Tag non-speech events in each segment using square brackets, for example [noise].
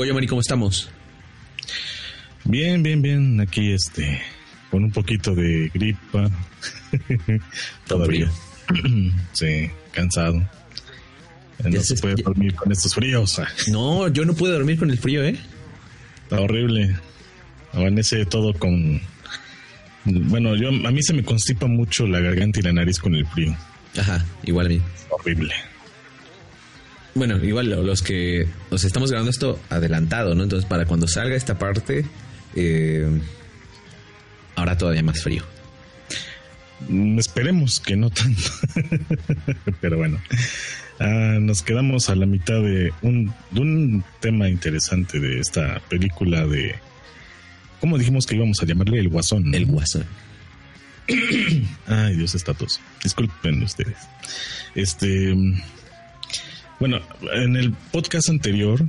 Coyo Mari, ¿cómo estamos? Bien, bien, bien. Aquí este, con un poquito de gripa. [laughs] Todavía. [clears throat] sí, cansado. No Ya se puede ya- dormir con estos fríos. [laughs] No, yo no pude dormir con el frío, ¿eh? Está horrible. Amanece todo con. Bueno, yo a mí se me constipa mucho la garganta y la nariz con el frío. Ajá, igual a mí. Horrible. Bueno, igual lo- los que os estamos grabando esto adelantado, ¿no? Entonces, para cuando salga esta parte, eh, ahora todavía más frío. Mm, Esperemos que no tanto. [laughs] Pero bueno, Ah, nos quedamos a la mitad de un, de un tema interesante de esta película de... ¿Cómo dijimos que íbamos a llamarle? El Guasón. ¿no? El guasón. [clears throat] Ay, Dios está tos. Disculpen ustedes. Este... Bueno, en el podcast anterior,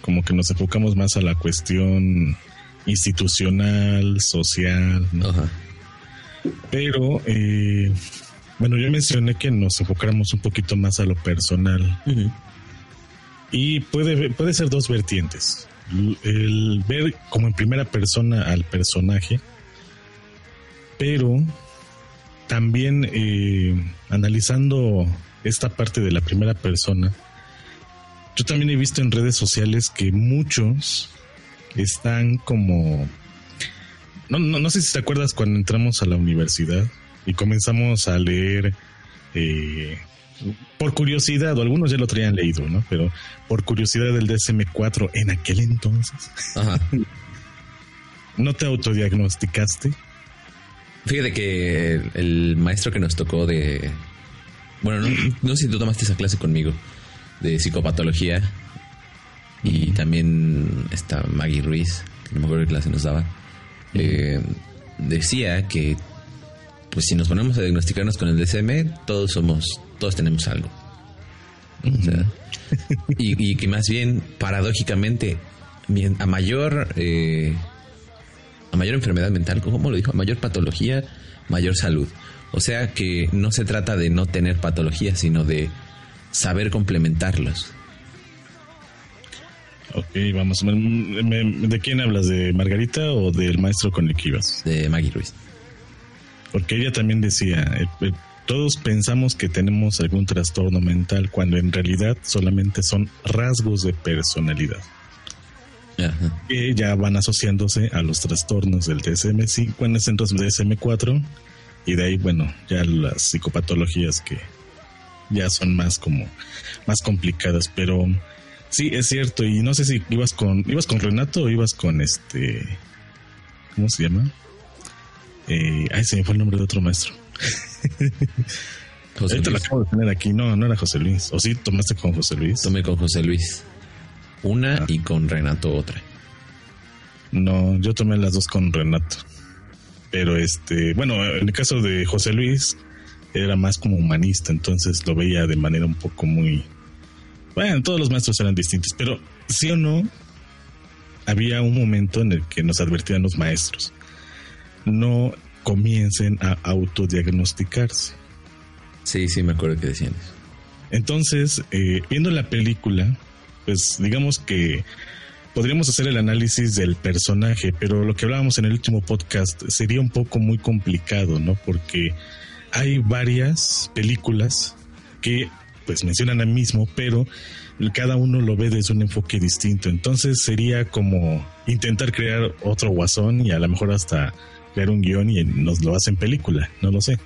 como que nos enfocamos más a la cuestión institucional, social, ¿no? Ajá. Pero, eh, bueno, yo mencioné que nos enfocáramos un poquito más a lo personal. Y puede, puede ser dos vertientes. El ver como en primera persona al personaje, pero también eh, analizando esta parte de la primera persona, yo también he visto en redes sociales que muchos están como... No, no, no sé si te acuerdas cuando entramos a la universidad y comenzamos a leer eh, por curiosidad, o algunos ya lo traían leído, ¿no? Pero por curiosidad del DSM4 en aquel entonces, Ajá. ¿no te autodiagnosticaste? Fíjate que el, el maestro que nos tocó de... Bueno, no, no sé si tú tomaste esa clase conmigo, de psicopatología. Y también está Maggie Ruiz, que no me acuerdo qué clase nos daba. eh, decía que pues si nos ponemos a diagnosticarnos con el DSM, todos somos, todos tenemos algo. O sea, y, y que más bien, paradójicamente, a mayor eh, a mayor enfermedad mental, ¿cómo lo dijo? A mayor patología, mayor salud. O sea que no se trata de no tener patologías, sino de saber complementarlos. Ok, vamos. me- ¿De quién hablas? ¿De Margarita o del maestro con el que ibas? De Maggie Ruiz. Porque ella también decía, eh, eh, todos pensamos que tenemos algún trastorno mental cuando en realidad solamente son rasgos de personalidad. Ajá. que ya van asociándose a los trastornos del DSM-5, en ese entonces DSM-4, y de ahí, bueno, ya las psicopatologías que ya son más como, más complicadas, pero sí, es cierto, y no sé si ibas con, ibas con Renato o ibas con este, ¿cómo se llama? Eh, ay, se me fue el nombre de otro maestro. [laughs] José Ahorita lo Luis. acabo de tener aquí, no, no era José Luis, o sí, tomaste con José Luis. Tomé con José Luis una Ah. y con Renato otra. No, yo tomé las dos con Renato. Pero este, bueno, en el caso de José Luis, era más como humanista, entonces lo veía de manera un poco muy. Bueno, todos los maestros eran distintos, pero sí o no, había un momento en el que nos advertían los maestros. No comiencen a autodiagnosticarse. Sí, sí, me acuerdo que decían eso. Entonces, eh, viendo la película, pues digamos que podríamos hacer el análisis del personaje, pero lo que hablábamos en el último podcast sería un poco muy complicado, ¿no? Porque hay varias películas que pues mencionan al mismo, pero cada uno lo ve desde un enfoque distinto. Entonces sería como intentar crear otro guasón y a lo mejor hasta crear un guion y nos lo hacen película, no lo sé.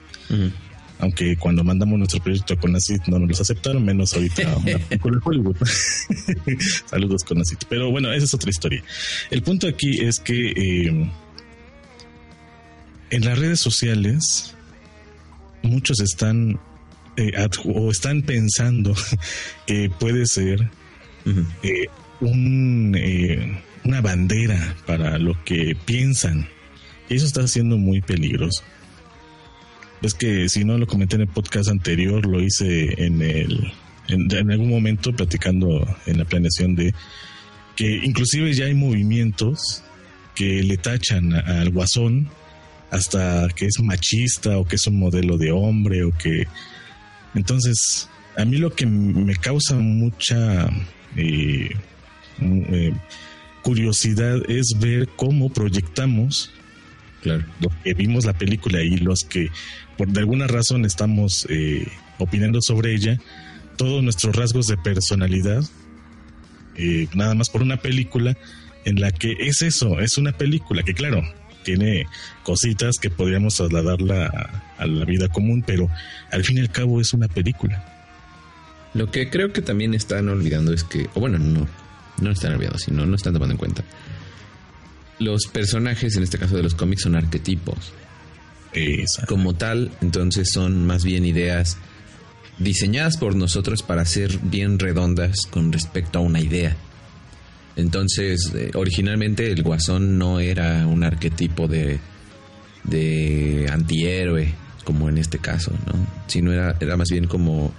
Aunque cuando mandamos nuestro proyecto con Acid no nos los aceptaron, menos ahorita una película de Hollywood. [laughs] Saludos con Acid. Pero bueno, esa es otra historia. El punto aquí es que eh, en las redes sociales muchos están eh, o están pensando [laughs] que puede ser eh, un, eh, una bandera para lo que piensan. Y eso está siendo muy peligroso. Es que si no lo comenté en el podcast anterior, lo hice en el en, en algún momento platicando en la planeación de que inclusive ya hay movimientos que le tachan al guasón hasta que es machista o que es un modelo de hombre o que entonces a mí lo que me causa mucha eh, eh, curiosidad es ver cómo proyectamos Claro. los que vimos la película y los que por de alguna razón estamos eh, opinando sobre ella, todos nuestros rasgos de personalidad, eh, nada más por una película en la que es eso, es una película que claro, tiene cositas que podríamos trasladarla a, a la vida común, pero al fin y al cabo es una película. Lo que creo que también están olvidando es que, o bueno, no, no están olvidando, sino no están tomando en cuenta. Los personajes, en este caso de los cómics, son arquetipos. Esa. Como tal, entonces son más bien ideas diseñadas por nosotros para ser bien redondas con respecto a una idea. Entonces, eh, originalmente el guasón no era un arquetipo de, de antihéroe, como en este caso, ¿no? Sino era, era más bien como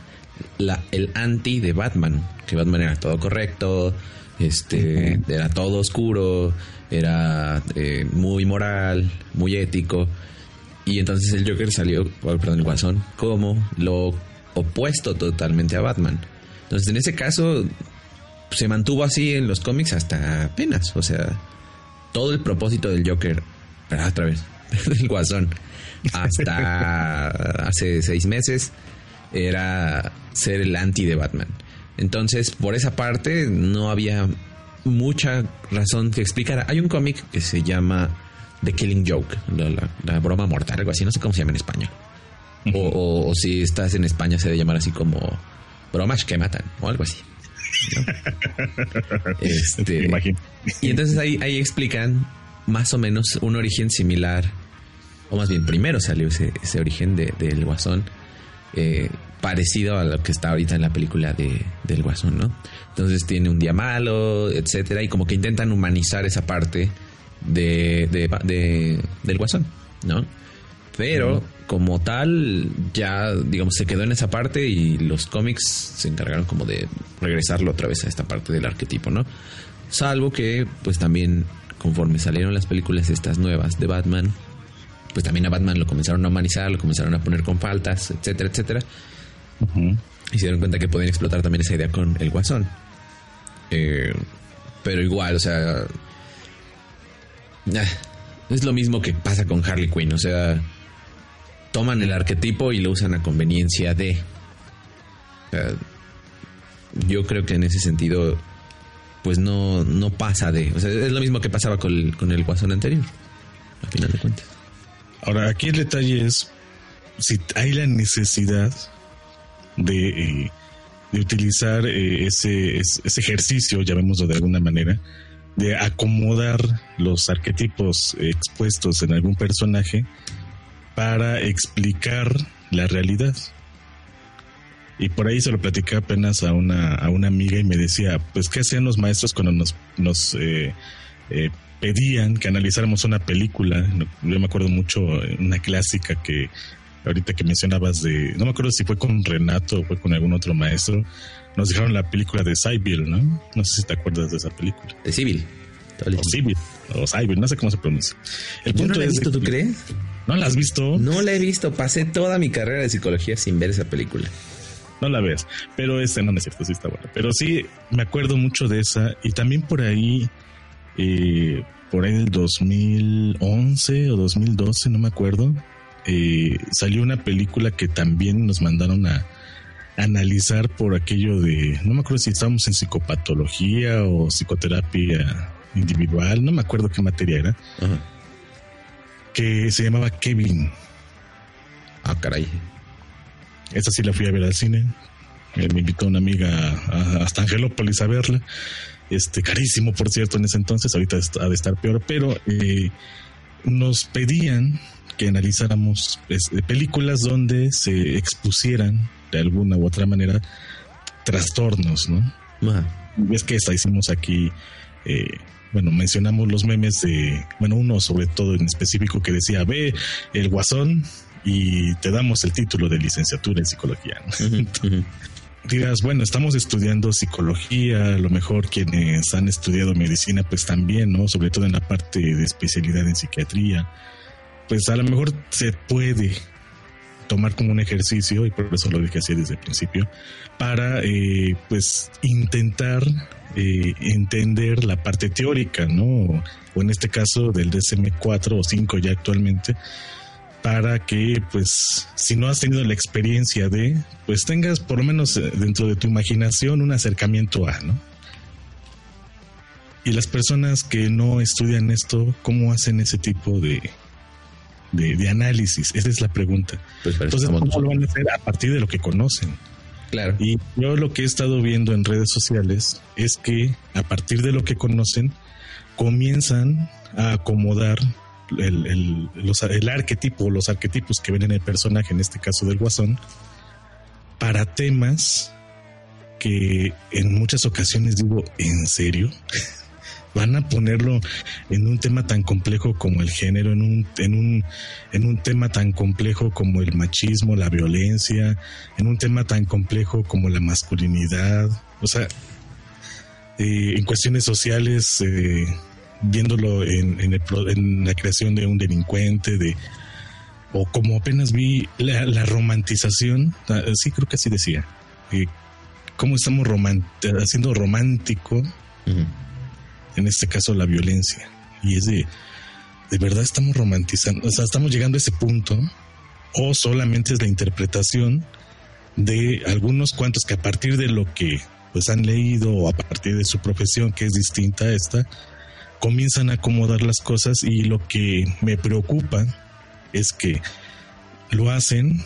la, el anti de Batman, que Batman era todo correcto, este, era todo oscuro, era eh, muy moral, muy ético. Y entonces el Joker salió, oh, perdón, el Guasón, como lo opuesto totalmente a Batman. Entonces en ese caso se mantuvo así en los cómics hasta apenas. O sea, todo el propósito del Joker, otra vez, [laughs] del Guasón, hasta [laughs] hace seis meses era ser el anti de Batman. Entonces, por esa parte, no había mucha razón que explicar. Hay un cómic que se llama The Killing Joke, la, la- la broma mortal, algo así, no sé cómo se llama en español. O, o- o si estás en España se debe llamar así como bromas que matan, o algo así. ¿No? [laughs] Este, imagino. y entonces ahí, ahí explican más o menos un origen similar, o más bien primero salió ese, ese origen de- del guasón, eh, parecido a lo que está ahorita en la película de, del guasón, ¿no? Entonces tiene un día malo, etcétera, y como que intentan humanizar esa parte de, de- de- del guasón, ¿no? Pero como tal, ya, digamos, se quedó en esa parte y los cómics se encargaron como de regresarlo otra vez a esta parte del arquetipo, ¿no? Salvo que, pues también, conforme salieron las películas estas nuevas de Batman, pues también a Batman lo comenzaron a humanizar, lo comenzaron a poner con faltas, etcétera, etcétera. Ujú. Y se dieron cuenta que podían explotar también esa idea con el guasón. Eh, pero igual, o sea. ah, Es lo mismo que pasa con Harley Quinn. O sea, toman el arquetipo y lo usan a conveniencia de. Sea, yo creo que en ese sentido, pues no, no pasa de. Es lo mismo que pasaba con el, con el guasón anterior. A final de cuentas. Ahora, aquí el detalle es si hay la necesidad de, eh, de utilizar eh, ese, es- ese ejercicio, llamémoslo de alguna manera, de acomodar los arquetipos expuestos en algún personaje para explicar la realidad. Y por ahí se lo platicé apenas a una, a una amiga y me decía, pues, ¿qué hacían los maestros cuando nos, nos eh, eh, pedían que analizáramos una película? Yo me acuerdo mucho eh, una clásica que ahorita que mencionabas de, no me acuerdo si fue con Renato o fue con algún otro maestro, nos dejaron la película de Cybill, ¿no? No sé si te acuerdas de esa película. De civil. O Cybill, o Cybill, no sé cómo se pronuncia. El Yo no la he es visto, de ¿tú crees? ¿No la has visto? No la he visto. Pasé toda mi carrera de psicología sin ver esa película. No la ves, pero este no, no es cierto, sí está buena. Pero sí, me acuerdo mucho de esa y también por ahí, eh, por ahí del 2011 o 2012, no me acuerdo, eh, salió una película que también nos mandaron a, analizar por aquello de, no me acuerdo si estábamos en psicopatología o psicoterapia individual, no me acuerdo qué materia era, Ajá. Que se llamaba Kevin. Ah, caray. Esa sí la fui a ver al cine. Eh, me invitó una amiga a- hasta Angelópolis a verla. Este, carísimo, por cierto, en ese entonces. Ahorita ha de estar peor, pero eh, nos pedían que analizáramos pues, eh, películas donde se expusieran de alguna u otra manera trastornos, ¿no? Ajá. Ves que esta hicimos aquí, eh, bueno, mencionamos los memes de, bueno, uno sobre todo en específico que decía, ve el guasón y te damos el título de licenciatura en psicología. ¿no? [laughs] Dirás, bueno, estamos estudiando psicología, a lo mejor quienes han estudiado medicina, pues también, ¿no? Sobre todo en la parte de especialidad en psiquiatría. Pues a lo mejor se puede tomar como un ejercicio, y por eso lo dije así desde el principio, para eh, pues intentar eh, entender la parte teórica, ¿no? O en este caso del DSM-4 o 5 ya actualmente, para que pues si no has tenido la experiencia de, pues tengas por lo menos eh, dentro de tu imaginación un acercamiento a, ¿no? Y las personas que no estudian esto, ¿cómo hacen ese tipo de, de, de análisis? Esa es la pregunta. Pues Entonces, ¿cómo lo van a hacer? A partir de lo que conocen. Claro. Y yo lo que he estado viendo en redes sociales es que a partir de lo que conocen, comienzan a acomodar el, el, los- el arquetipo, los arquetipos que ven en el personaje, en este caso del guasón, para temas que en muchas ocasiones digo, ¿en serio? Van a ponerlo en un tema tan complejo como el género, en un, en un, en un tema tan complejo como el machismo, la violencia, en un tema tan complejo como la masculinidad, o sea, eh, en cuestiones sociales, eh, viéndolo en, la creación de un delincuente, de o como apenas vi la, la romantización, ah, sí creo que así decía, eh, cómo estamos romant- haciendo romántico. En este caso la violencia, y es de, de verdad estamos romantizando, o sea, estamos llegando a ese punto, o solamente es la interpretación de algunos cuantos que a partir de lo que pues han leído o a partir de su profesión que es distinta a esta, comienzan a acomodar las cosas. Y lo que me preocupa es que lo hacen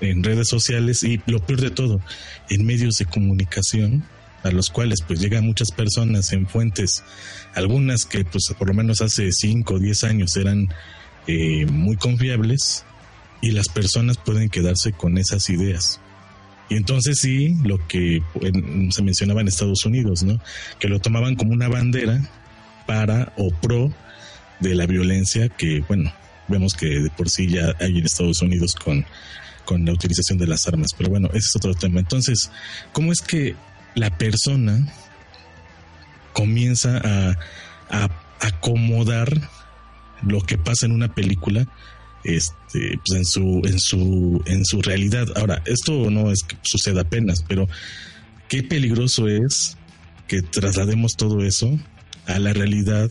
en redes sociales y lo peor de todo, en medios de comunicación a los cuales pues llegan muchas personas en fuentes, algunas que pues por lo menos hace 5 o 10 años eran eh, muy confiables y las personas pueden quedarse con esas ideas. Y entonces sí, lo que se mencionaba en Estados Unidos, ¿no? Que lo tomaban como una bandera para o pro de la violencia que, bueno, vemos que de por sí ya hay en Estados Unidos con, con la utilización de las armas. Pero bueno, ese es otro tema. Entonces, ¿cómo es que la persona comienza a, a acomodar lo que pasa en una película este pues en su en su en su realidad. Ahora esto no es que suceda apenas pero qué peligroso es que traslademos todo eso a la realidad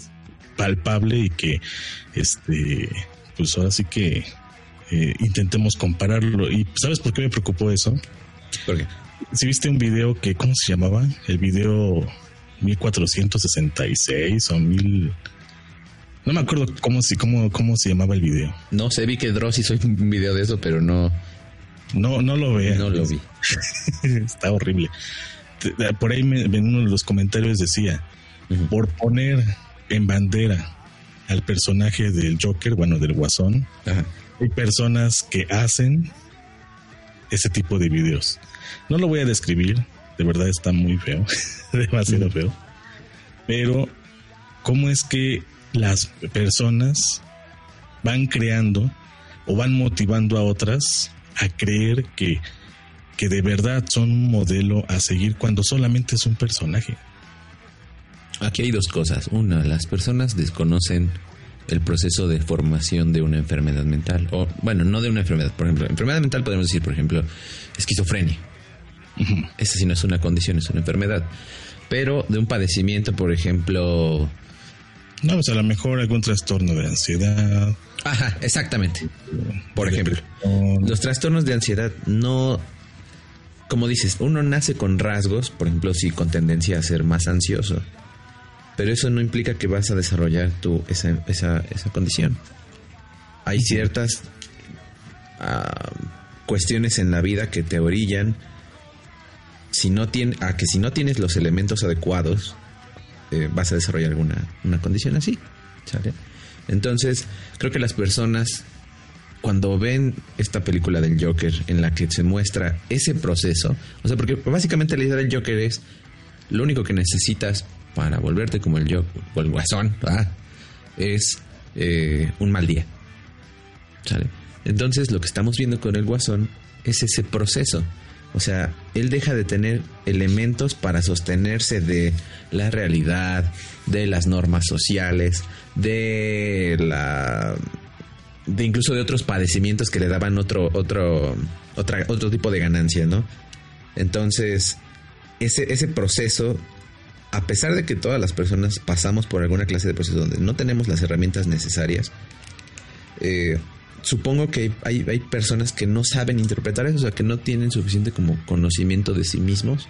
palpable y que este pues ahora sí que eh, intentemos compararlo. Y sabes por qué me preocupó eso ¿Por qué? Si viste un video que cómo se llamaba el video 1466 o 1000 no me acuerdo cómo se cómo cómo se llamaba el video No sé, vi que Dross hizo un video de eso, pero no, no no lo vean no lo vi. [laughs] está horrible Te- por ahí me- en uno de los comentarios decía por poner en bandera al personaje del Joker bueno del Guasón Ajá. hay personas que hacen ese tipo de videos. No lo voy a describir, de verdad está muy feo, [laughs] demasiado feo. Pero, ¿cómo es que las personas van creando o van motivando a otras a creer que, que de verdad son un modelo a seguir cuando solamente es un personaje? Aquí hay dos cosas. Una, las personas desconocen el proceso de formación de una enfermedad mental. O, bueno, no de una enfermedad. Por ejemplo, enfermedad mental podemos decir, por ejemplo, esquizofrenia. Esa sí no es una condición, es una enfermedad. Pero de un padecimiento, por ejemplo... No, pues a lo mejor algún trastorno de ansiedad. Ajá, exactamente. Por ejemplo. depresión. Los trastornos de ansiedad no como dices, uno nace con rasgos, por ejemplo, sí, con tendencia a ser más ansioso. Pero eso no implica que vas a desarrollar tu, esa, esa, esa condición. Hay ciertas ah, cuestiones en la vida que te orillan si no tiene, a que si no tienes los elementos adecuados, eh, vas a desarrollar alguna una condición así. Entonces, creo que las personas, cuando ven esta película del Joker en la que se muestra ese proceso, o sea, porque básicamente la idea del Joker es lo único que necesitas para volverte como el Joker o el guasón, es eh, un mal día. Entonces, lo que estamos viendo con el guasón es ese proceso. O sea, él deja de tener elementos para sostenerse de la realidad, de las normas sociales, de la de incluso de otros padecimientos que le daban otro otro otra, otro tipo de ganancia, ¿no? Entonces, ese ese proceso a pesar de que todas las personas pasamos por alguna clase de proceso donde no tenemos las herramientas necesarias, eh, supongo que hay, hay personas que no saben interpretar eso, o sea, que no tienen suficiente como conocimiento de sí mismos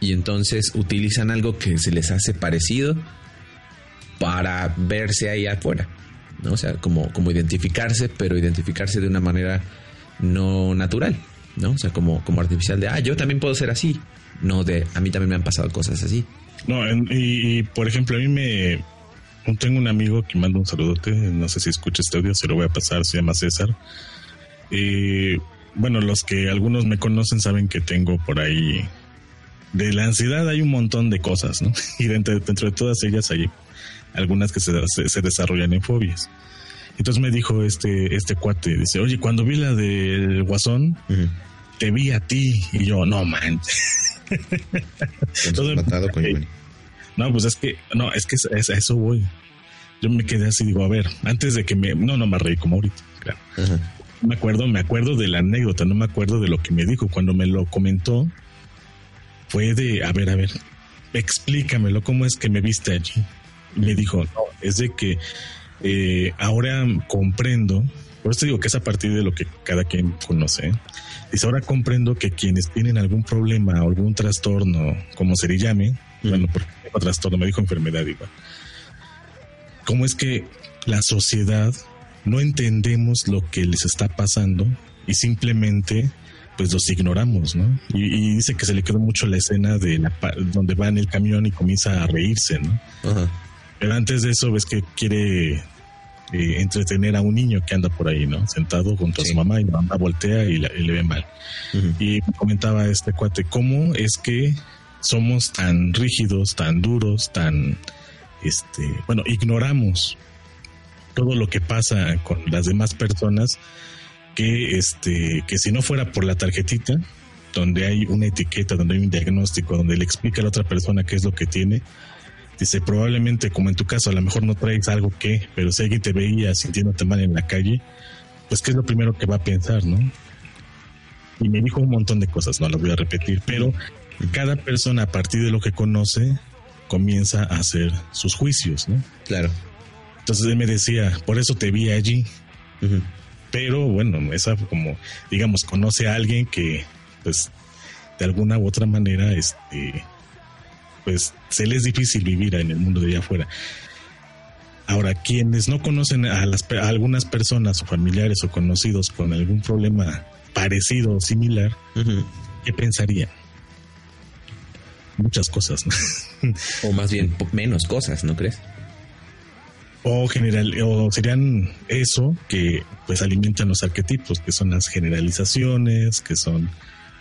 y entonces utilizan algo que se les hace parecido para verse ahí afuera, ¿no? O sea, como, como identificarse, pero identificarse de una manera no natural, ¿no? O sea, como, como artificial de, ah, yo también puedo ser así, no de, a mí también me han pasado cosas así. No, en- y, y, por ejemplo, a mí me. Tengo un amigo que manda un saludote, no sé si escucha este audio, se lo voy a pasar, se llama César. Eh, bueno, los que algunos me conocen saben que tengo por ahí. De la ansiedad hay un montón de cosas, ¿no? [laughs] Y dentro, dentro de todas ellas hay algunas que se, se- se desarrollan en fobias. Entonces me dijo este, este cuate, dice, oye, cuando vi la del guasón, te vi a ti. Y yo, no man. Todo- Contratado con. No, pues es que, no, es que a eso voy. Yo me quedé así, digo, a ver, antes de que me, no, no me reí como ahorita, claro. Ajá. Me acuerdo, me acuerdo de la anécdota, no me acuerdo de lo que me dijo. Cuando me lo comentó, fue de, a ver, a ver, explícamelo, ¿cómo es que me viste allí? Me dijo, no, es de que eh, ahora comprendo, por eso digo que es a partir de lo que cada quien conoce. ¿eh? Dice, ahora comprendo que quienes tienen algún problema algún trastorno, como se le llame, bueno, porque tengo trastorno, me dijo enfermedad igual. ¿Cómo es que la sociedad no entendemos lo que les está pasando y simplemente pues los ignoramos, ¿no? Y, y dice que se le quedó mucho la escena de la donde va en el camión y comienza a reírse, ¿no? Ajá. Pero antes de eso ves que quiere eh, entretener a un niño que anda por ahí, ¿no? Sentado junto a su mamá y la mamá voltea y, la- y le ve mal. Y me comentaba este cuate, ¿cómo es que somos tan rígidos, tan duros, tan, este, bueno, ignoramos todo lo que pasa con las demás personas que, este, que si no fuera por la tarjetita, donde hay una etiqueta, donde hay un diagnóstico, donde le explica a la otra persona qué es lo que tiene, dice, probablemente como en tu caso, a lo mejor no traes algo que, pero si alguien te veía sintiéndote mal en la calle, pues qué es lo primero que va a pensar, ¿no? y me dijo un montón de cosas, no las voy a repetir, pero cada persona a partir de lo que conoce comienza a hacer sus juicios, ¿no? Claro. Entonces él me decía, por eso te vi allí, pero bueno, esa como, digamos, conoce a alguien que, pues, de alguna u otra manera, este, pues, se le es difícil vivir en el mundo de allá afuera. Ahora, quienes no conocen a, las, a algunas personas o familiares o conocidos con algún problema parecido o similar. ¿qué pensarían? Muchas cosas. [laughs] O más bien menos cosas, ¿no crees? o general o serían eso que pues alimentan los arquetipos que son las generalizaciones que son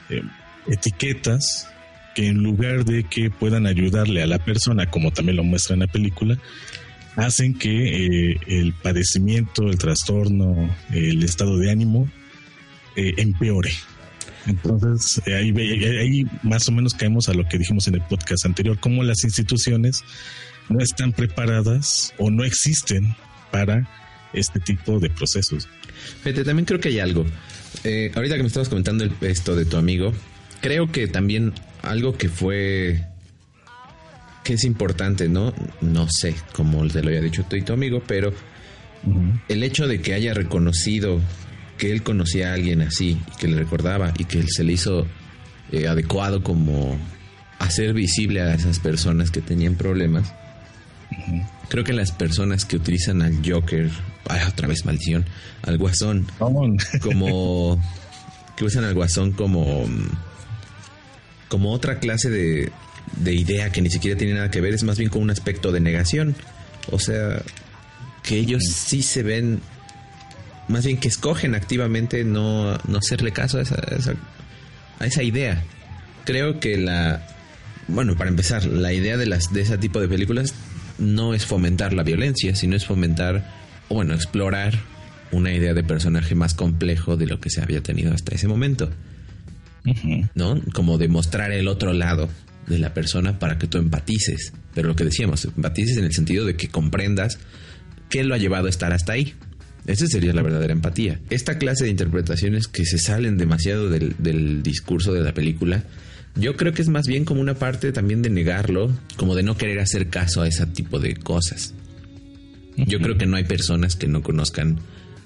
eh, etiquetas que en lugar de que puedan ayudarle a la persona como también lo muestra en la película hacen que eh, el padecimiento el trastorno el estado de ánimo eh, empeore entonces ahí, ahí más o menos caemos a lo que dijimos en el podcast anterior cómo las instituciones no están preparadas o no existen para este tipo de procesos. Fíjate, también creo que hay algo. Eh, ahorita que me estabas comentando el- esto de tu amigo, creo que también algo que fue que es importante, ¿no? No sé cómo te lo había dicho tú y tu amigo, pero el hecho de que haya reconocido que él conocía a alguien así, y que le recordaba y que se le hizo eh, adecuado como hacer visible a esas personas que tenían problemas. Creo que las personas que utilizan al Joker, ay, otra vez maldición, al Guasón, como [laughs] que usan al Guasón como como otra clase de, de idea que ni siquiera tiene nada que ver, es más bien como un aspecto de negación. O sea, que ellos sí se ven, más bien que escogen activamente no, no hacerle caso a esa, a esa, a esa idea. Creo que la, bueno, para empezar, la idea de, las, de ese tipo de películas no es fomentar la violencia, sino es fomentar, o bueno, explorar una idea de personaje más complejo de lo que se había tenido hasta ese momento. ¿no? Como demostrar el otro lado de la persona para que tú empatices. Pero lo que decíamos, empatices en el sentido de que comprendas qué lo ha llevado a estar hasta ahí. Esa sería la verdadera empatía. Esta clase de interpretaciones que se salen demasiado del, del discurso de la película, yo creo que es más bien como una parte también de negarlo, como de no querer hacer caso a ese tipo de cosas. Yo creo que no hay personas que no conozcan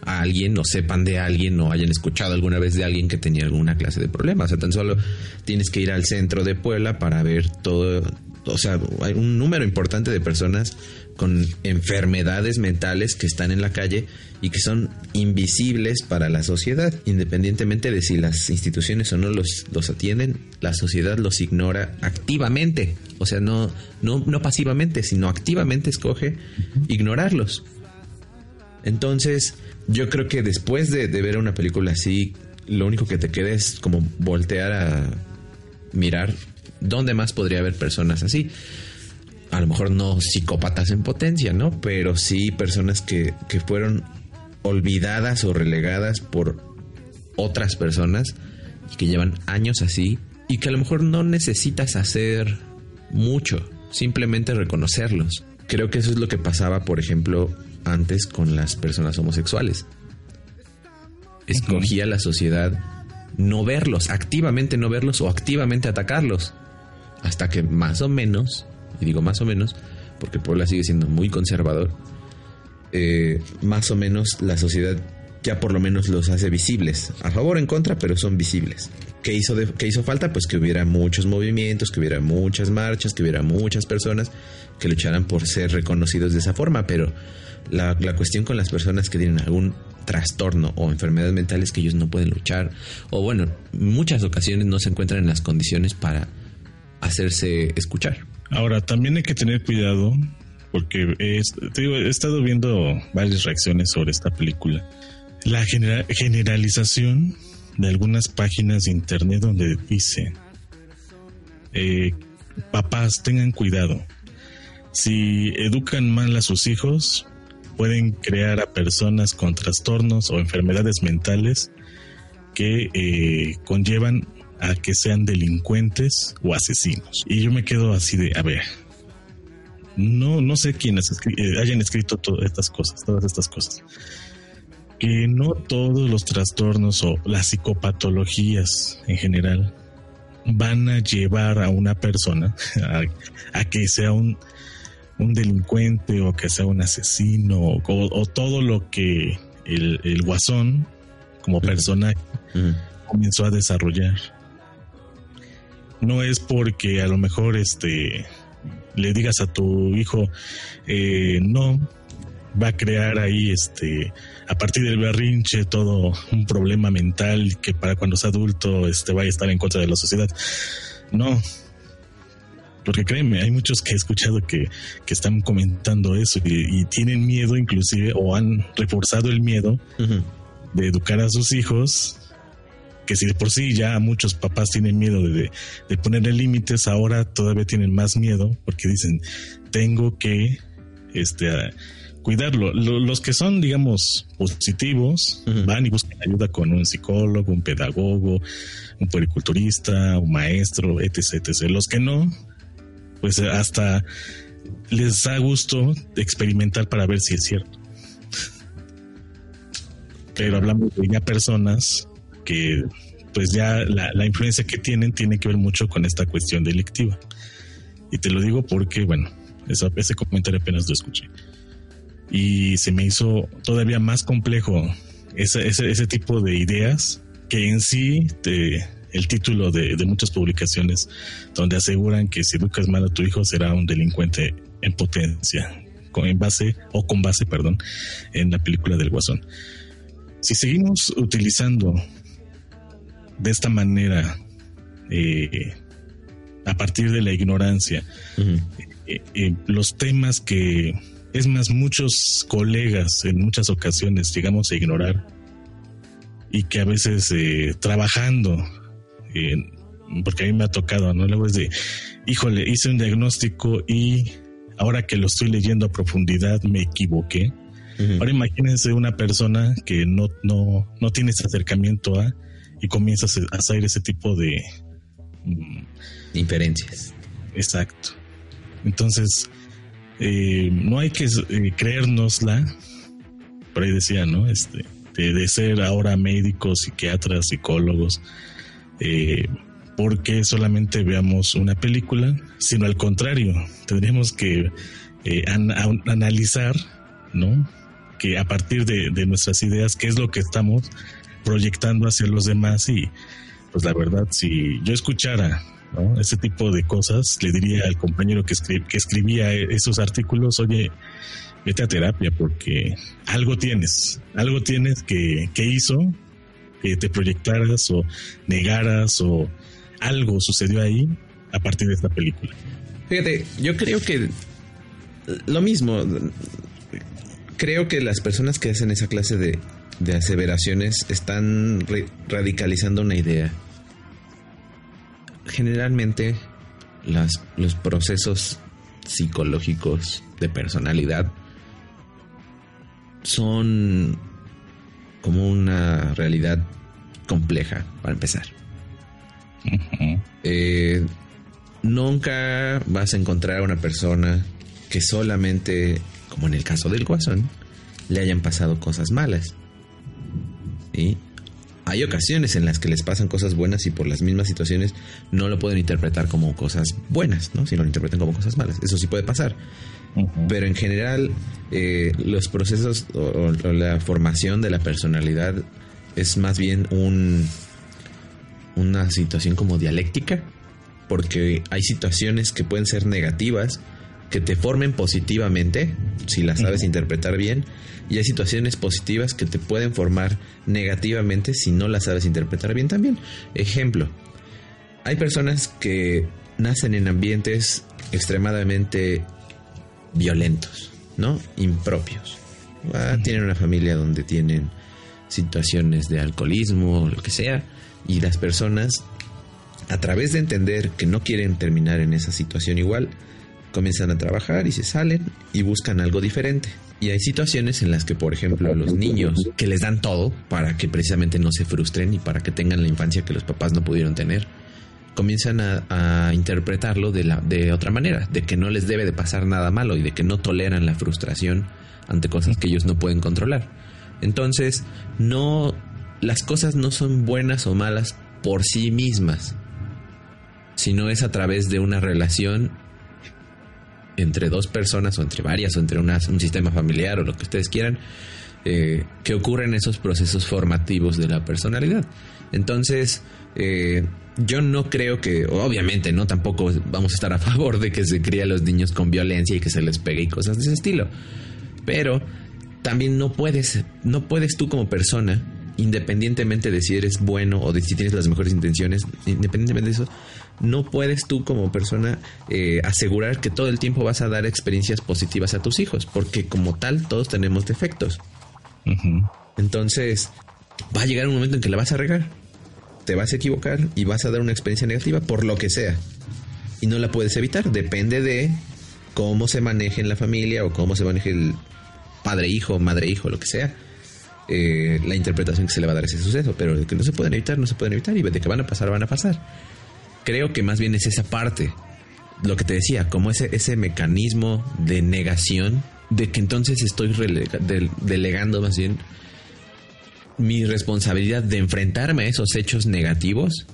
a alguien o sepan de alguien o hayan escuchado alguna vez de alguien que tenía alguna clase de problema. O sea, tan solo tienes que ir al centro de Puebla para ver todo, o sea, hay un número importante de personas con enfermedades mentales que están en la calle y que son invisibles para la sociedad, independientemente de si las instituciones o no los, los atienden, la sociedad los ignora activamente, o sea, no, no, no pasivamente, sino activamente escoge ignorarlos. Entonces, yo creo que después de, de ver una película así, lo único que te queda es como voltear a mirar dónde más podría haber personas así. A lo mejor no psicópatas en potencia, ¿no? Pero sí personas que, que fueron olvidadas o relegadas por otras personas y que llevan años así y que a lo mejor no necesitas hacer mucho, simplemente reconocerlos. Creo que eso es lo que pasaba, por ejemplo, antes con las personas homosexuales. Escogía la sociedad no verlos, activamente no verlos o activamente atacarlos. Hasta que más o menos, y digo más o menos, porque Puebla sigue siendo muy conservador, eh, más o menos la sociedad ya por lo menos los hace visibles. A favor o en contra, pero son visibles. ¿Qué hizo, qué hizo falta? Pues que hubiera muchos movimientos, que hubiera muchas marchas, que hubiera muchas personas que lucharan por ser reconocidos de esa forma. Pero la, la cuestión con las personas que tienen algún trastorno o enfermedad mental es que ellos no pueden luchar. O bueno, en muchas ocasiones no se encuentran en las condiciones para hacerse escuchar. Ahora, también hay que tener cuidado porque he, estado viendo varias reacciones sobre esta película. La genera- generalización de algunas páginas de internet donde dice, eh, papás tengan cuidado. Si educan mal a sus hijos, pueden crear a personas con trastornos o enfermedades mentales que eh, conllevan a que sean delincuentes o asesinos. Y yo me quedo así de, a ver, no, no sé quiénes escri- eh, hayan escrito todas estas cosas, todas estas cosas. Que no todos los trastornos o las psicopatologías en general van a llevar a una persona [laughs] a, a que sea un, un delincuente o que sea un asesino o, o todo lo que el, el guasón como personaje Ujú. comenzó a desarrollar. No es porque a lo mejor este le digas a tu hijo eh, no va a crear ahí este a partir del berrinche todo un problema mental que para cuando sea adulto este vaya a estar en contra de la sociedad. No. Porque créeme, hay muchos que he escuchado que, que están comentando eso y, y tienen miedo inclusive o han reforzado el miedo de educar a sus hijos, que si de por sí ya muchos papás tienen miedo de, de ponerle límites, ahora todavía tienen más miedo porque dicen, tengo que este, cuidarlo. Lo- los que son, digamos, positivos, van y buscan ayuda con un psicólogo, un pedagogo, un puericulturista, un maestro, etc, etc. Los que no, pues hasta les da gusto experimentar para ver si es cierto. Pero hablamos de ya personas que pues ya la, influencia que tienen tiene que ver mucho con esta cuestión delictiva. Y te lo digo porque, bueno, eso, ese comentario apenas lo escuché. Y se me hizo todavía más complejo ese, ese, tipo de ideas que en sí el título de, de muchas publicaciones donde aseguran que si educas mal a tu hijo será un delincuente en potencia, con base o con base, perdón, en la película del Guasón. Si seguimos utilizando de esta manera eh, a partir de la ignorancia eh, eh, los temas que, es más, muchos colegas en muchas ocasiones llegamos a ignorar y que a veces trabajando, porque a mí me ha tocado, ¿no? Luego es de, híjole, hice un diagnóstico y ahora que lo estoy leyendo a profundidad me equivoqué. Ahora imagínense una persona que no, no, no tiene ese acercamiento a y comienza a hacer ese tipo de... mm, Inferencias. Exacto. Entonces, eh, no hay que eh, creérnosla. Por ahí decía, ¿no? Este, de, de ser ahora médicos, psiquiatras, psicólogos, eh, porque solamente veamos una película, sino al contrario, tendríamos que eh, an- an- analizar, ¿no? Que a partir de, de nuestras ideas, qué es lo que estamos proyectando hacia los demás y, pues la verdad, si yo escuchara ese tipo de cosas, le diría al compañero que, que escribía esos artículos, oye, vete a terapia porque algo tienes, algo tienes que, que hizo que te proyectaras o negaras o algo sucedió ahí a partir de esta película. Fíjate, yo creo que lo mismo. Creo que las personas que hacen esa clase de, de aseveraciones están radicalizando una idea. Generalmente las, los procesos psicológicos de personalidad son como una realidad compleja, para empezar. Eh, nunca vas a encontrar a una persona que solamente, como en el caso del guasón, le hayan pasado cosas malas. ¿Sí? Hay ocasiones en las que les pasan cosas buenas y por las mismas situaciones no lo pueden interpretar como cosas buenas, ¿no? Sino lo interpretan como cosas malas. Eso sí puede pasar. Pero en general, eh, los procesos o, o- o la formación de la personalidad es más bien un, una situación como dialéctica, porque hay situaciones que pueden ser negativas, que te formen positivamente, si las sabes interpretar bien, y hay situaciones positivas que te pueden formar negativamente si no las sabes interpretar bien también. Ejemplo, hay personas que nacen en ambientes extremadamente violentos, ¿no? Impropios. Ah, tienen una familia donde tienen situaciones de alcoholismo o lo que sea, y las personas, a través de entender que no quieren terminar en esa situación igual, comienzan a trabajar y se salen y buscan algo diferente. Y hay situaciones en las que, por ejemplo, los niños que les dan todo para que precisamente no se frustren y para que tengan la infancia que los papás no pudieron tener, comienzan a, interpretarlo de, la, de otra manera, de que no les debe de pasar nada malo y de que no toleran la frustración ante cosas que ellos no pueden controlar. Entonces, no, las cosas no son buenas o malas por sí mismas, sino es a través de una relación entre dos personas o entre varias o entre un sistema familiar o lo que ustedes quieran, eh, que ocurren esos procesos formativos de la personalidad. Entonces, eh, yo no creo que, obviamente, no tampoco vamos a estar a favor de que se críe a los niños con violencia y que se les pegue y cosas de ese estilo. Pero también no puedes, no puedes tú como persona, independientemente de si eres bueno o de si tienes las mejores intenciones, independientemente de eso, no puedes tú como persona eh, asegurar que todo el tiempo vas a dar experiencias positivas a tus hijos, porque como tal todos tenemos defectos. Entonces, va a llegar un momento en que la vas a regar, te vas a equivocar y vas a dar una experiencia negativa por lo que sea. Y no la puedes evitar, depende de cómo se maneje en la familia o cómo se maneje el padre-hijo, madre-hijo, lo que sea. eh, la interpretación que se le va a dar a ese suceso, pero de que no se pueden evitar, no se pueden evitar y de que van a pasar, van a pasar. Creo que más bien es esa parte, lo que te decía, como ese, ese mecanismo de negación, de que entonces estoy del- delegando más bien mi responsabilidad de enfrentarme a esos hechos negativos.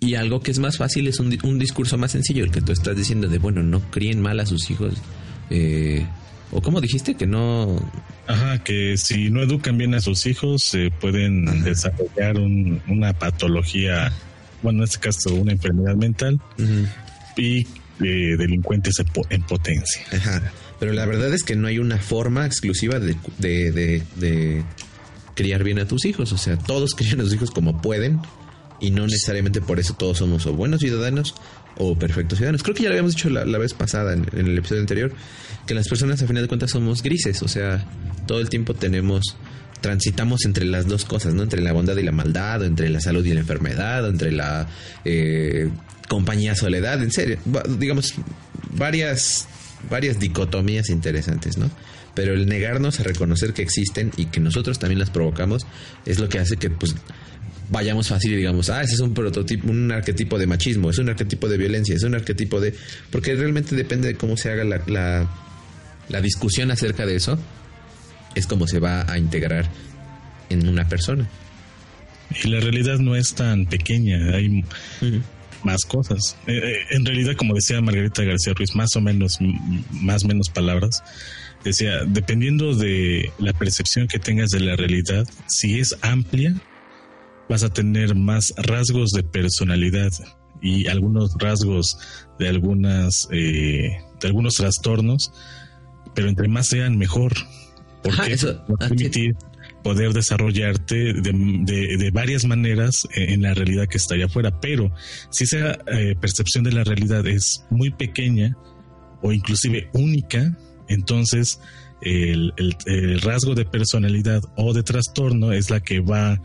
Y algo que es más fácil es un, un discurso más sencillo, el que tú estás diciendo de, bueno, no críen mal a sus hijos, eh, ¿O cómo dijiste que no? Ajá, que si no educan bien a sus hijos, eh, pueden Ajá. desarrollar un- una patología, bueno, en este caso una enfermedad mental y eh, delincuentes en po- en potencia. Ajá. Pero la verdad es que no hay una forma exclusiva de, de, de- de criar bien a tus hijos. O sea, todos [laughs] crían a sus hijos como pueden y no necesariamente por eso todos somos o buenos ciudadanos o perfectos ciudadanos. Creo que ya lo habíamos dicho la, la vez pasada en, en el episodio anterior, que las personas a final de cuentas somos grises. O sea, todo el tiempo tenemos transitamos entre las dos cosas, ¿no? Entre la bondad y la maldad, o entre la salud y la enfermedad, o entre la eh, compañía soledad, en serio, digamos, varias, varias dicotomías interesantes, ¿no? Pero el negarnos a reconocer que existen y que nosotros también las provocamos es lo que hace que, pues, vayamos fácil y digamos, ah, ese es un prototipo, un arquetipo de machismo, es un arquetipo de violencia, es un arquetipo de... Porque realmente depende de cómo se haga la, la, la discusión acerca de eso, es como se va a integrar en una persona. Y la realidad no es tan pequeña, hay más cosas. Eh, eh, en realidad, como decía Margarita García Ruiz, más o menos, más menos palabras, decía, dependiendo de la percepción que tengas de la realidad, si es amplia, vas a tener más rasgos de personalidad y algunos rasgos de algunas eh, de algunos trastornos, pero entre más sean mejor, porque Ajá, eso- va a sí. permitir poder desarrollarte de, de- de varias maneras en la realidad que está allá afuera. Pero si esa eh, percepción de la realidad es muy pequeña o inclusive única, entonces el, el- el rasgo de personalidad o de trastorno es la que va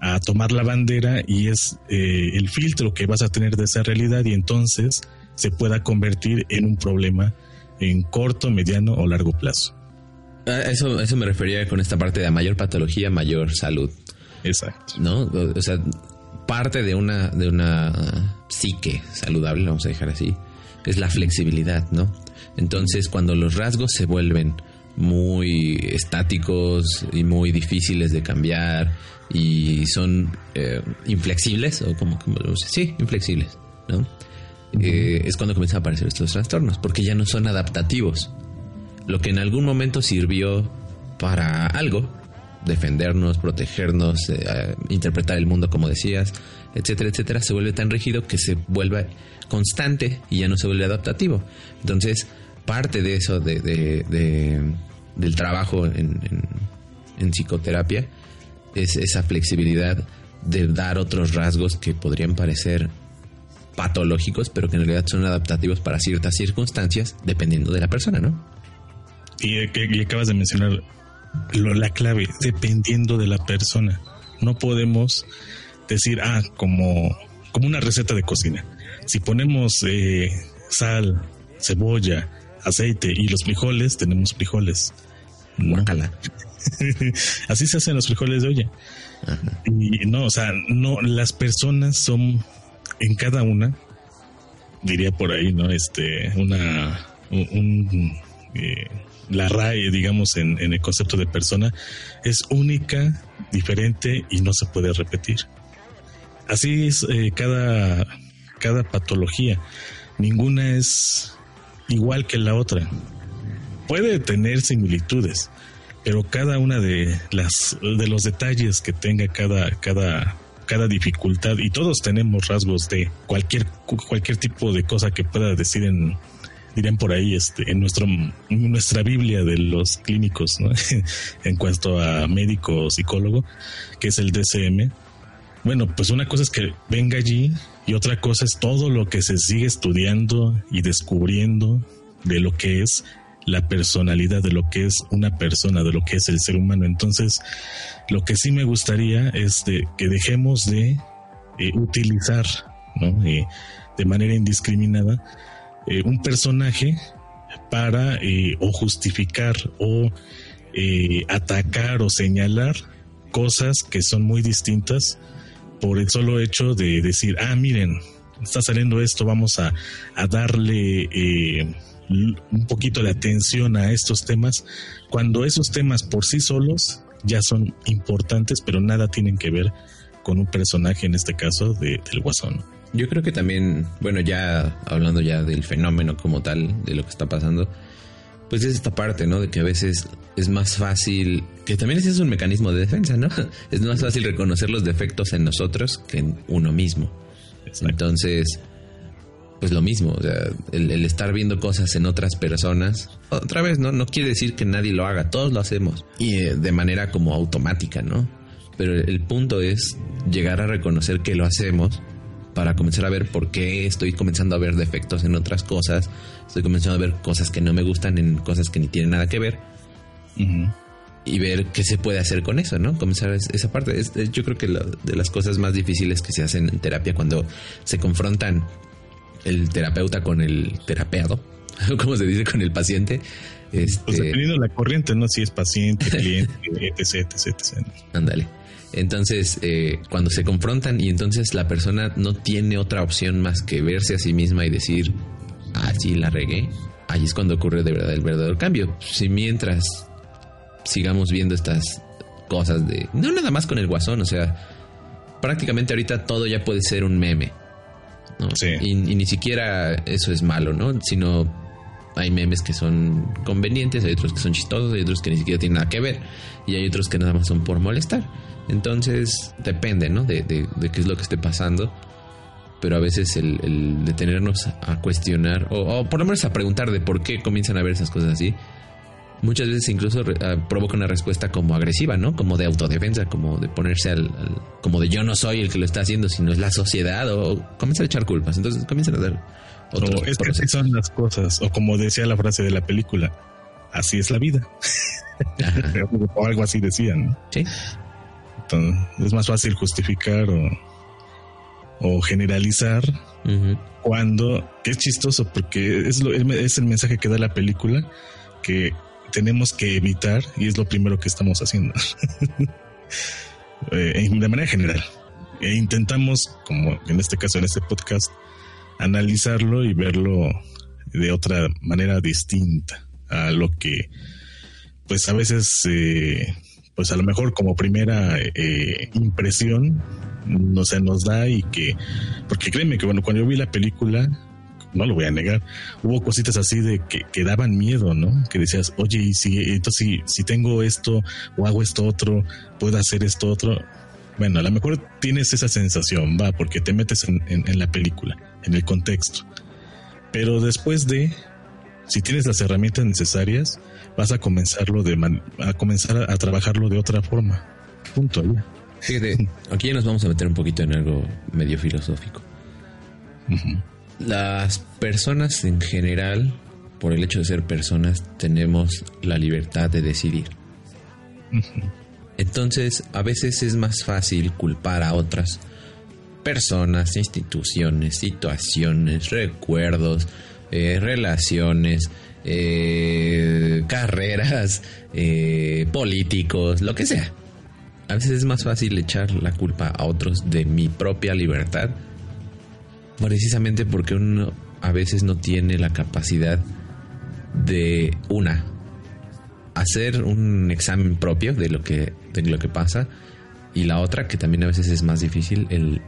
a tomar la bandera y es eh, el filtro que vas a tener de esa realidad y entonces se pueda convertir en un problema en corto, mediano o largo plazo. A Eso, eso me refería con esta parte de a mayor patología, mayor salud. Exacto. ¿no? O, sea, parte de una, de una psique saludable, vamos a dejar así, es la flexibilidad, ¿no? Entonces, cuando los rasgos se vuelven muy estáticos y muy difíciles de cambiar y son eh, inflexibles, o como, como sí, inflexibles, ¿no? Eh, es cuando comienzan a aparecer estos trastornos, porque ya no son adaptativos. Lo que en algún momento sirvió para algo, defendernos, protegernos, eh, interpretar el mundo como decías, etcétera, etcétera, se vuelve tan rígido que se vuelve constante y ya no se vuelve adaptativo. Entonces, parte de eso, de, de- de- del trabajo en, en- en psicoterapia, es esa flexibilidad de dar otros rasgos que podrían parecer patológicos, pero que en realidad son adaptativos para ciertas circunstancias, dependiendo de la persona, ¿no? Y, eh, que- y acabas de mencionar lo- la clave, dependiendo de la persona. No podemos decir, ah, como, como una receta de cocina. Si ponemos eh, sal, cebolla, aceite y los frijoles, tenemos frijoles. No. Guácala. [laughs] Así se hacen los frijoles de olla. Y no, o sea, no, las personas son en cada una, diría por ahí, ¿no? Este, una, un, un, eh, la RAE, digamos, en, en el concepto de persona, es única, diferente y no se puede repetir. Así es eh, cada, cada patología. Ninguna es igual que la otra. Puede tener similitudes, pero cada una de las de los detalles que tenga cada cada cada dificultad y todos tenemos rasgos de cualquier cualquier tipo de cosa que pueda decir en dirían por ahí este en nuestro nuestra Biblia de los clínicos [laughs] en cuanto a médico o psicólogo que es el DCM bueno pues una cosa es que venga allí y otra cosa es todo lo que se sigue estudiando y descubriendo de lo que es la personalidad de lo que es una persona, de lo que es el ser humano. Entonces, lo que sí me gustaría es de, que dejemos de eh, utilizar ¿no? Eh, de manera indiscriminada eh, un personaje para eh, o justificar o eh, atacar o señalar cosas que son muy distintas por el solo hecho de decir, ah, miren, está saliendo esto, vamos a, a darle eh, un poquito de atención a estos temas, cuando esos temas por sí solos ya son importantes, pero nada tienen que ver con un personaje, en este caso, de, del Guasón. Yo creo que también, bueno, ya hablando ya del fenómeno como tal, de lo que está pasando, pues es esta parte, ¿no? De que a veces es más fácil, que también ese es un mecanismo de defensa, ¿no? [laughs] Es más fácil reconocer los defectos en nosotros que en uno mismo. Entonces, pues lo mismo, o sea, el, el estar viendo cosas en otras personas, otra vez, ¿no? No quiere decir que nadie lo haga, todos lo hacemos. Y eh, de manera como automática, ¿no? Pero el punto es llegar a reconocer que lo hacemos para comenzar a ver por qué estoy comenzando a ver defectos en otras cosas, estoy comenzando a ver cosas que no me gustan en cosas que ni tienen nada que ver y ver qué se puede hacer con eso, ¿no? Comenzar es- esa parte. Es, es- yo creo que la- de las cosas más difíciles que se hacen en terapia cuando se confrontan el terapeuta con el terapeado, [laughs] como se dice con el paciente. Este, Pues dependiendo de la corriente, ¿no? Si es paciente, [laughs] cliente, etc, etc, etc. Ándale. Entonces, eh, cuando se confrontan y entonces la persona no tiene otra opción más que verse a sí misma y decir, ah, sí, la regué, ahí es cuando ocurre de verdad el verdadero cambio. Si mientras sigamos viendo estas cosas de... No nada más con el guasón, o sea, prácticamente ahorita todo ya puede ser un meme. ¿no? Sí. Y, y ni siquiera eso es malo, ¿no? Sino hay memes que son convenientes, hay otros que son chistosos, hay otros que ni siquiera tienen nada que ver y hay otros que nada más son por molestar. Entonces depende, ¿no? De, de- de qué es lo que esté pasando. Pero a veces el, detenernos a cuestionar o, por lo menos a preguntar de por qué comienzan a ver esas cosas así, muchas veces incluso ah, provoca una respuesta como agresiva, ¿no? Como de autodefensa, como de ponerse al, como de yo no soy el que lo está haciendo, sino es la sociedad o, o comienzan a echar culpas. Entonces comienzan a dar otros O es que así son las cosas. O como decía la frase de la película, así es la vida. [laughs] O algo así decían. Sí. Entonces, es más fácil justificar o, o generalizar cuando, que es chistoso porque es, lo, es el mensaje que da la película que tenemos que evitar y es lo primero que estamos haciendo. [laughs] Eh, de manera general. E intentamos, como en este caso, en este podcast, analizarlo y verlo de otra manera distinta a lo que, pues a veces, eh, pues a lo mejor como primera eh, impresión, no se nos da y que, porque créeme que bueno, cuando yo vi la película, no lo voy a negar, hubo cositas así de que, que daban miedo, ¿no? Que decías, oye, y si, entonces si, si tengo esto o hago esto otro, puedo hacer esto otro. Bueno, a lo mejor tienes esa sensación, va, porque te metes en, en- en la película, en el contexto. Pero después de, si tienes las herramientas necesarias, vas a comenzarlo de man- a comenzar a, a trabajarlo de otra forma. Punto. Fíjate, [laughs] aquí ya nos vamos a meter un poquito en algo medio filosófico. Las personas en general, por el hecho de ser personas, tenemos la libertad de decidir. Entonces, a veces es más fácil culpar a otras personas, instituciones, situaciones, recuerdos, eh, relaciones, eh, carreras, eh, políticos, lo que sea. A veces es más fácil echar la culpa a otros de mi propia libertad precisamente porque uno a veces no tiene la capacidad de una hacer un examen propio de lo que de lo que pasa y la otra que también a veces es más difícil el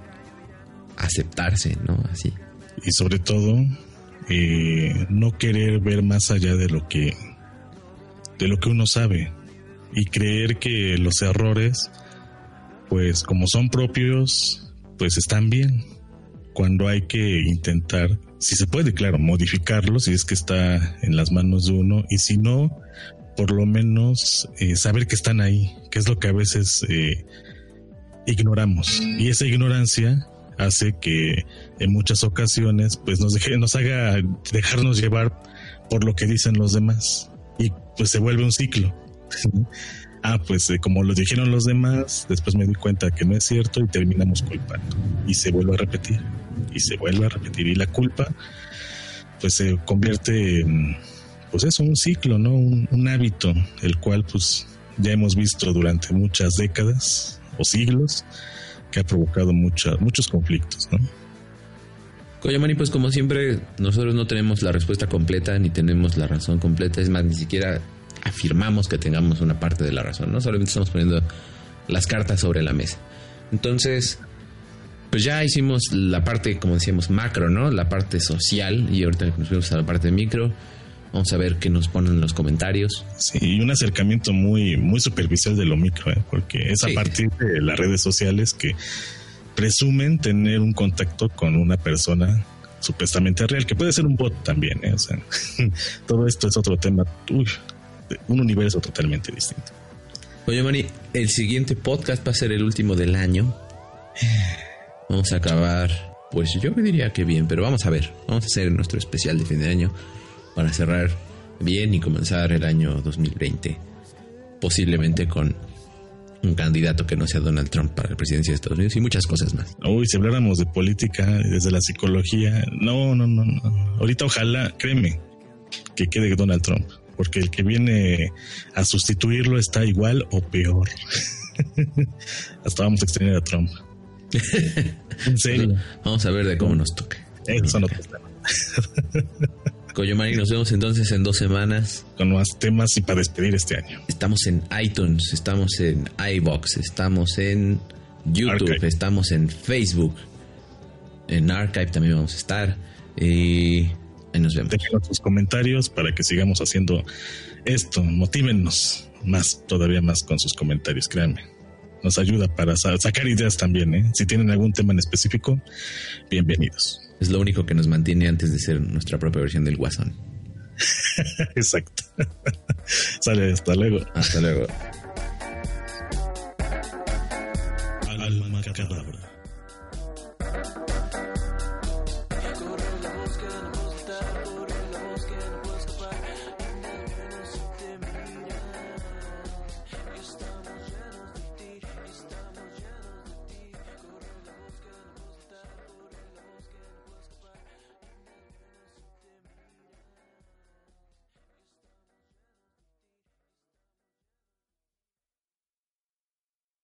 aceptarse, ¿no? Así. y sobre todo eh, no querer ver más allá de lo que de lo que uno sabe y creer que los errores pues como son propios pues están bien cuando hay que intentar si se puede claro modificarlos si es que está en las manos de uno y si no por lo menos eh, saber que están ahí que es lo que a veces eh, ignoramos y esa ignorancia hace que en muchas ocasiones pues nos deje, nos haga dejarnos llevar por lo que dicen los demás. Y pues se vuelve un ciclo. [laughs] ah, pues eh, como lo dijeron los demás, después me di cuenta que no es cierto y terminamos culpando. Y se vuelve a repetir. Y se vuelve a repetir. Y la culpa pues se convierte en pues eso, un ciclo, ¿no? Un, un hábito, el cual pues ya hemos visto durante muchas décadas o siglos que ha provocado mucha- muchos conflictos, ¿no? Coyamani, pues como siempre, nosotros no tenemos la respuesta completa ni tenemos la razón completa. Es más, ni siquiera afirmamos que tengamos una parte de la razón, ¿no? Solamente estamos poniendo las cartas sobre la mesa. Entonces, pues ya hicimos la parte, como decíamos, macro, ¿no? La parte social y ahorita nos fuimos a la parte micro. Vamos a ver qué nos ponen en los comentarios. Sí, y un acercamiento muy, muy superficial de lo micro, ¿eh? porque es a Sí. partir de las redes sociales que presumen tener un contacto con una persona supuestamente real, que puede ser un bot también, ¿eh? o sea, [laughs] todo esto es otro tema, uy, un universo totalmente distinto. Oye, Mani, el siguiente podcast va a ser el último del año. Vamos a acabar, pues yo me diría que bien, pero vamos a ver. Vamos a hacer nuestro especial de fin de año para cerrar bien y comenzar el año 2020. Posiblemente con un candidato que no sea Donald Trump para la presidencia de Estados Unidos y muchas cosas más. Uy, si habláramos de política desde la psicología, no, no, no, no. Ahorita ojalá, créeme, que quede Donald Trump, porque el que viene a sustituirlo está igual o peor. [laughs] Hasta vamos a extrañar a Trump. [laughs] En serio, Vamos a ver de cómo nos toca. esos [laughs] son Coyomani, nos vemos entonces en dos semanas. Con más temas y para despedir este año. Estamos en iTunes, estamos en iBox, estamos en YouTube, Archive. estamos en Facebook, en Archive también vamos a estar. Y ahí nos vemos. Déjenos sus comentarios para que sigamos haciendo esto. Motívennos más, todavía más con sus comentarios, créanme. Nos ayuda para sa- sacar ideas también, ¿eh? Si tienen algún tema en específico, bienvenidos. Es lo único que nos mantiene antes de ser nuestra propia versión del guasón. [laughs] Exacto. [laughs] Sale, hasta luego. Hasta luego. Alma Cadáver.